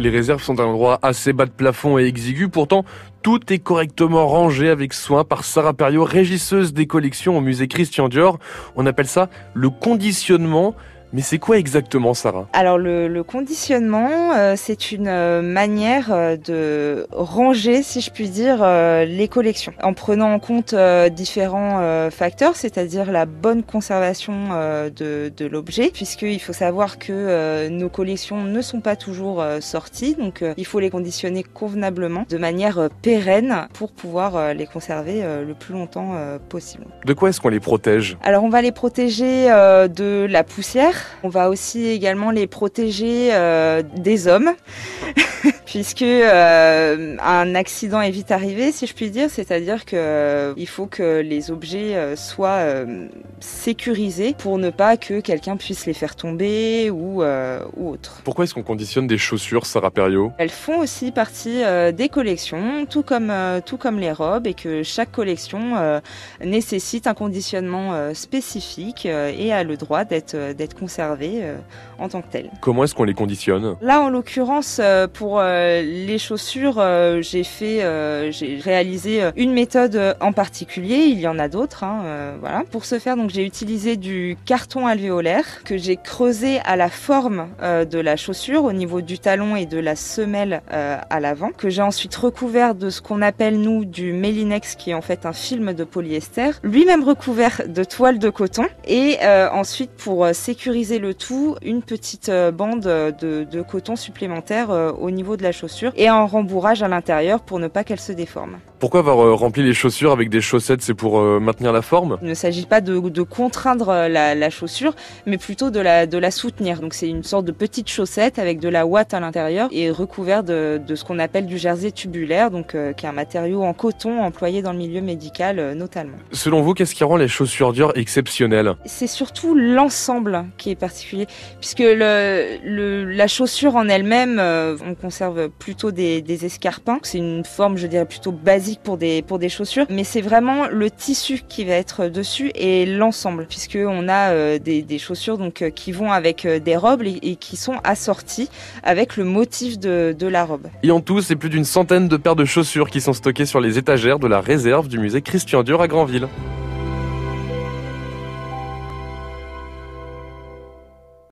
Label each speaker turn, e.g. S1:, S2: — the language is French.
S1: Les réserves sont un endroit assez bas de plafond et exigu. Pourtant, tout est correctement rangé avec soin par Sarah Perriot, régisseuse des collections au musée Christian Dior. On appelle ça le conditionnement. Mais c'est quoi exactement, Sarah?
S2: Alors le, conditionnement, euh, c'est une euh, manière euh, de ranger, si je puis dire, les collections, en prenant en compte différents facteurs, c'est-à-dire la bonne conservation de, de l'objet, puisqu'il faut savoir que nos collections ne sont pas toujours sorties, donc il faut les conditionner convenablement, de manière pérenne, pour pouvoir les conserver le plus longtemps possible.
S1: De quoi est-ce qu'on les protège?
S2: Alors on va les protéger de la poussière on va aussi également les protéger euh, des hommes, puisque euh, un accident est vite arrivé, si je puis dire. C'est-à-dire qu'il euh, faut que les objets soient sécurisés pour ne pas que quelqu'un puisse les faire tomber ou, ou autre.
S1: Pourquoi est-ce qu'on conditionne des chaussures, Sarah Perriot?
S2: Elles font aussi partie des collections, tout comme, tout comme les robes, et que chaque collection nécessite un conditionnement spécifique et a le droit d'être conservé euh, en tant que tel.
S1: Comment est-ce qu'on les conditionne?
S2: Là, en l'occurrence, euh, pour euh, les chaussures, j'ai fait, j'ai réalisé une méthode en particulier. Il y en a d'autres, hein, voilà. Pour ce faire, donc j'ai utilisé du carton alvéolaire que j'ai creusé à la forme de la chaussure au niveau du talon et de la semelle à l'avant, que j'ai ensuite recouvert de ce qu'on appelle nous du Melinex, qui est en fait un film de polyester, lui-même recouvert de toile de coton, et ensuite pour sécuriser le tout, une petite euh, bande de, coton supplémentaire euh, au niveau de la chaussure et un rembourrage à l'intérieur pour ne pas qu'elle se déforme.
S1: Pourquoi avoir euh, rempli les chaussures avec des chaussettes? C'est pour maintenir la forme?
S2: Il ne s'agit pas de, contraindre la, chaussure, mais plutôt de la, de la soutenir. Donc c'est une sorte de petite chaussette avec de la ouate à l'intérieur et recouvert de, ce qu'on appelle du jersey tubulaire, donc qui est un matériau en coton employé dans le milieu médical notamment.
S1: Selon vous, qu'est-ce qui rend les chaussures Dior exceptionnelles?
S2: C'est surtout l'ensemble qui est particulier puisque le, la chaussure en elle-même, euh, on conserve plutôt des, escarpins. C'est une forme, je dirais, plutôt basique pour des, pour des chaussures, mais c'est vraiment le tissu qui va être dessus et l'ensemble, puisque on a euh, des, chaussures donc euh, qui vont avec des robes et, qui sont assorties avec le motif de, de la robe.
S1: Et en tout, c'est plus d'une centaine de paires de chaussures qui sont stockées sur les étagères de la réserve du musée Christian Dior à Granville.